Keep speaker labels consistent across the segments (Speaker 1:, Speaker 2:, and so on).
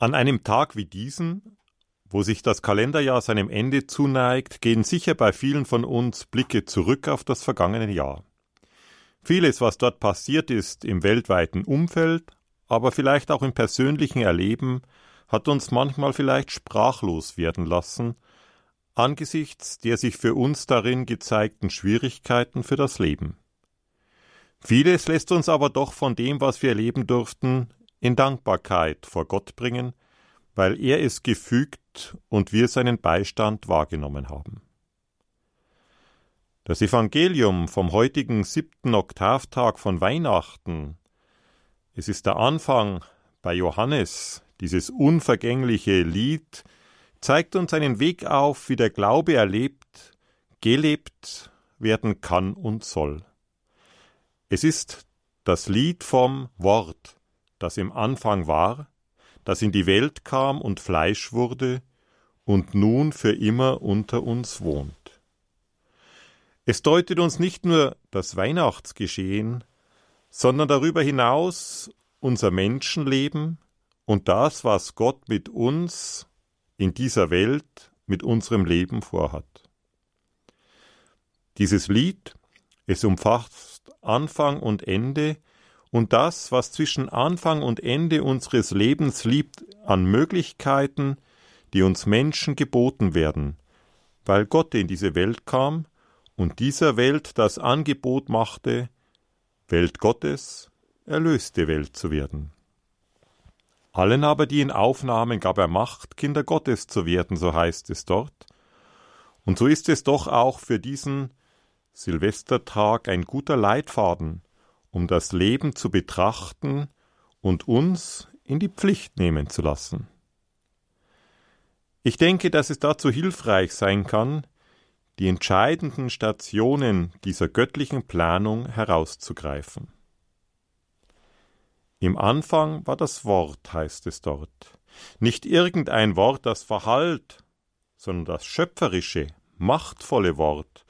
Speaker 1: An einem Tag wie diesen, wo sich das Kalenderjahr seinem Ende zuneigt, gehen sicher bei vielen von uns Blicke zurück auf das vergangene Jahr. Vieles, was dort passiert ist im weltweiten Umfeld, aber vielleicht auch im persönlichen Erleben, hat uns manchmal vielleicht sprachlos werden lassen, angesichts der sich für uns darin gezeigten Schwierigkeiten für das Leben. Vieles lässt uns aber doch von dem, was wir erleben durften, in Dankbarkeit vor Gott bringen, weil er es gefügt und wir seinen Beistand wahrgenommen haben. Das Evangelium vom heutigen siebten Oktavtag von Weihnachten, es ist der Anfang bei Johannes, dieses unvergängliche Lied, zeigt uns einen Weg auf, wie der Glaube erlebt, gelebt werden kann und soll. Es ist das Lied vom Wort, das im Anfang war, das in die Welt kam und Fleisch wurde und nun für immer unter uns wohnt. Es deutet uns nicht nur das Weihnachtsgeschehen, sondern darüber hinaus unser Menschenleben und das, was Gott mit uns in dieser Welt, mit unserem Leben vorhat. Dieses Lied, es umfasst Anfang und Ende, und das, was zwischen Anfang und Ende unseres Lebens liegt an Möglichkeiten, die uns Menschen geboten werden, weil Gott in diese Welt kam und dieser Welt das Angebot machte, Welt Gottes, erlöste Welt zu werden. Allen aber, die ihn aufnahmen, gab er Macht, Kinder Gottes zu werden, so heißt es dort. Und so ist es doch auch für diesen Silvestertag ein guter Leitfaden, um das Leben zu betrachten und uns in die Pflicht nehmen zu lassen. Ich denke, dass es dazu hilfreich sein kann, die entscheidenden Stationen dieser göttlichen Planung herauszugreifen. Im Anfang war das Wort, heißt es dort. Nicht irgendein Wort, das verhallt, sondern das schöpferische, machtvolle Wort,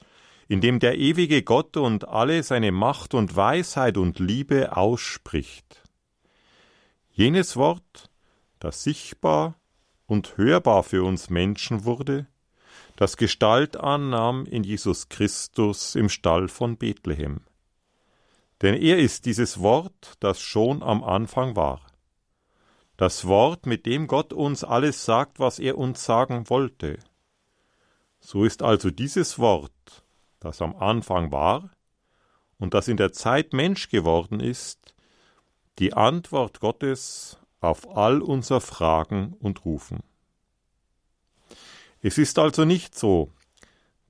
Speaker 1: in dem der ewige Gott und alle seine Macht und Weisheit und Liebe ausspricht. Jenes Wort, das sichtbar und hörbar für uns Menschen wurde, das Gestalt annahm in Jesus Christus im Stall von Bethlehem. Denn er ist dieses Wort, das schon am Anfang war. Das Wort, mit dem Gott uns alles sagt, was er uns sagen wollte. So ist also dieses Wort, das am Anfang war und das in der Zeit Mensch geworden ist, die Antwort Gottes auf all unser Fragen und Rufen. Es ist also nicht so,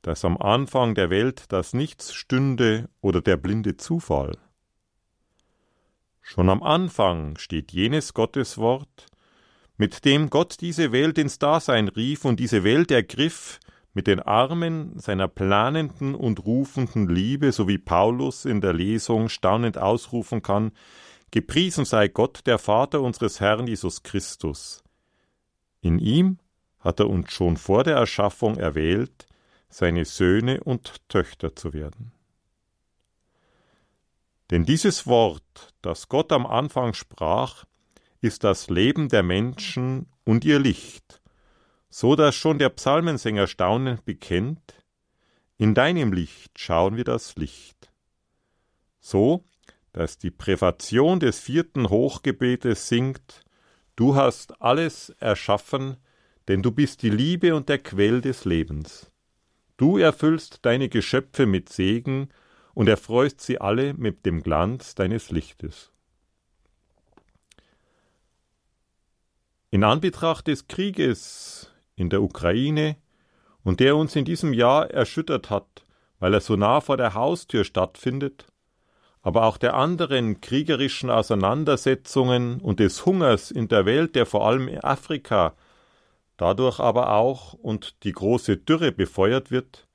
Speaker 1: dass am Anfang der Welt das Nichts stünde oder der blinde Zufall. Schon am Anfang steht jenes Gotteswort, mit dem Gott diese Welt ins Dasein rief und diese Welt ergriff mit den Armen seiner planenden und rufenden Liebe, so wie Paulus in der Lesung staunend ausrufen kann, Gepriesen sei Gott, der Vater unseres Herrn Jesus Christus. In ihm hat er uns schon vor der Erschaffung erwählt, seine Söhne und Töchter zu werden. Denn dieses Wort, das Gott am Anfang sprach, ist das Leben der Menschen und ihr Licht, so dass schon der Psalmensänger staunend bekennt, in deinem Licht schauen wir das Licht. So, dass die Präfation des vierten Hochgebetes singt, Du hast alles erschaffen, denn du bist die Liebe und der Quell des Lebens. Du erfüllst deine Geschöpfe mit Segen und erfreust sie alle mit dem Glanz deines Lichtes. In Anbetracht des Krieges in der Ukraine und der uns in diesem Jahr erschüttert hat, weil er so nah vor der Haustür stattfindet, aber auch der anderen kriegerischen Auseinandersetzungen und des Hungers in der Welt, der vor allem in Afrika dadurch aber auch und die große Dürre befeuert wird,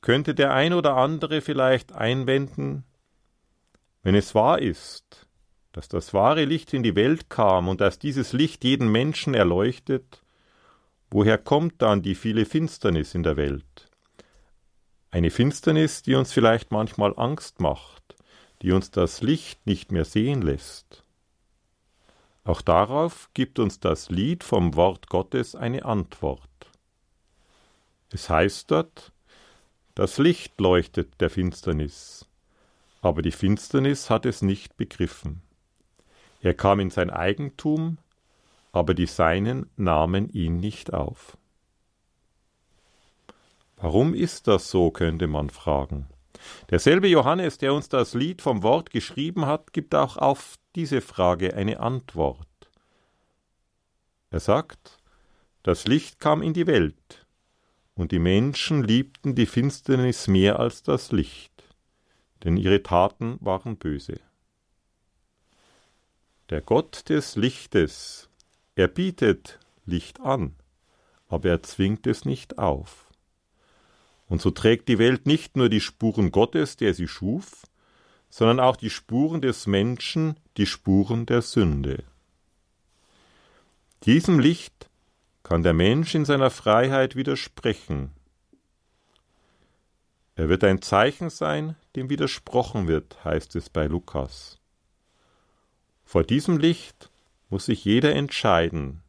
Speaker 1: könnte der ein oder andere vielleicht einwenden, wenn es wahr ist, dass das wahre Licht in die Welt kam und dass dieses Licht jeden Menschen erleuchtet, Woher kommt dann die viele Finsternis in der Welt? Eine Finsternis, die uns vielleicht manchmal Angst macht, die uns das Licht nicht mehr sehen lässt. Auch darauf gibt uns das Lied vom Wort Gottes eine Antwort. Es heißt dort, das Licht leuchtet der Finsternis, aber die Finsternis hat es nicht begriffen. Er kam in sein Eigentum, aber die Seinen nahmen ihn nicht auf. Warum ist das so, könnte man fragen. Derselbe Johannes, der uns das Lied vom Wort geschrieben hat, gibt auch auf diese Frage eine Antwort. Er sagt, das Licht kam in die Welt, und die Menschen liebten die Finsternis mehr als das Licht, denn ihre Taten waren böse. Der Gott des Lichtes, er bietet Licht an, aber er zwingt es nicht auf. Und so trägt die Welt nicht nur die Spuren Gottes, der sie schuf, sondern auch die Spuren des Menschen, die Spuren der Sünde. Diesem Licht kann der Mensch in seiner Freiheit widersprechen. Er wird ein Zeichen sein, dem widersprochen wird, heißt es bei Lukas. Vor diesem Licht muss sich jeder entscheiden.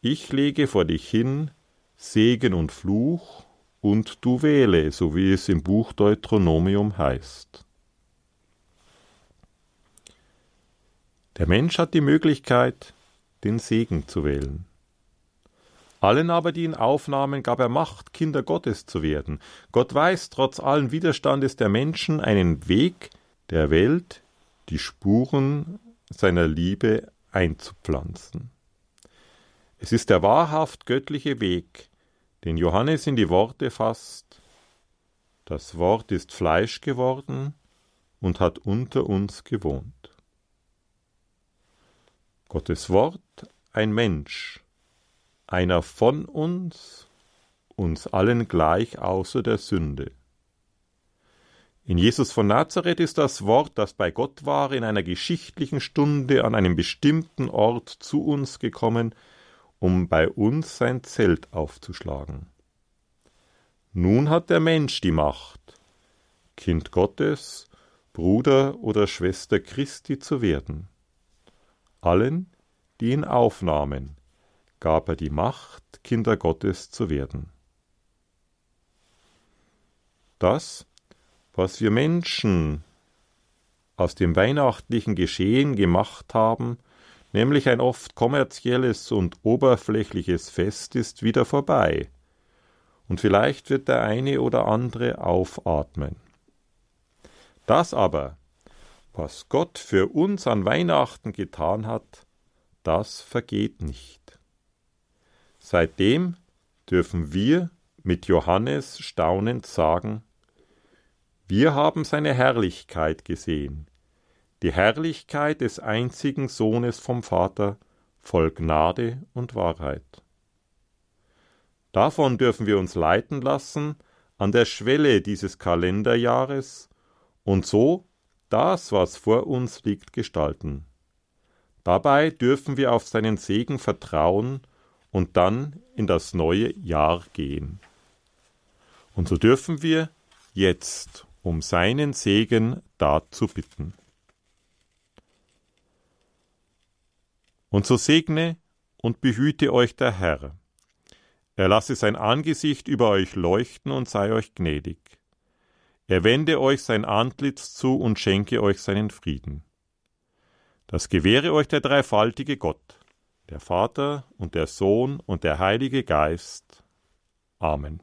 Speaker 1: Ich lege vor dich hin Segen und Fluch, und du wähle, so wie es im Buch Deuteronomium heißt. Der Mensch hat die Möglichkeit, den Segen zu wählen. Allen aber, die ihn aufnahmen, gab er Macht, Kinder Gottes zu werden. Gott weiß trotz allen Widerstandes der Menschen einen Weg der Welt, die Spuren seiner Liebe einzupflanzen. Es ist der wahrhaft göttliche Weg, den Johannes in die Worte fasst Das Wort ist Fleisch geworden und hat unter uns gewohnt. Gottes Wort ein Mensch, einer von uns, uns allen gleich außer der Sünde. In Jesus von Nazareth ist das Wort, das bei Gott war, in einer geschichtlichen Stunde an einem bestimmten Ort zu uns gekommen, um bei uns sein Zelt aufzuschlagen. Nun hat der Mensch die Macht, Kind Gottes, Bruder oder Schwester Christi zu werden. Allen, die ihn aufnahmen, gab er die Macht, Kinder Gottes zu werden. Das was wir Menschen aus dem weihnachtlichen Geschehen gemacht haben, nämlich ein oft kommerzielles und oberflächliches Fest, ist wieder vorbei. Und vielleicht wird der eine oder andere aufatmen. Das aber, was Gott für uns an Weihnachten getan hat, das vergeht nicht. Seitdem dürfen wir mit Johannes staunend sagen, wir haben seine Herrlichkeit gesehen, die Herrlichkeit des einzigen Sohnes vom Vater, voll Gnade und Wahrheit. Davon dürfen wir uns leiten lassen an der Schwelle dieses Kalenderjahres und so das, was vor uns liegt, gestalten. Dabei dürfen wir auf seinen Segen vertrauen und dann in das neue Jahr gehen. Und so dürfen wir jetzt um seinen Segen dazu bitten. Und so segne und behüte euch der Herr. Er lasse sein Angesicht über euch leuchten und sei euch gnädig. Er wende euch sein Antlitz zu und schenke euch seinen Frieden. Das gewähre euch der dreifaltige Gott, der Vater und der Sohn und der Heilige Geist. Amen.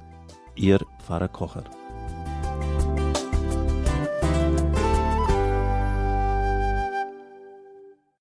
Speaker 2: Ihr Pfarrer Kocher.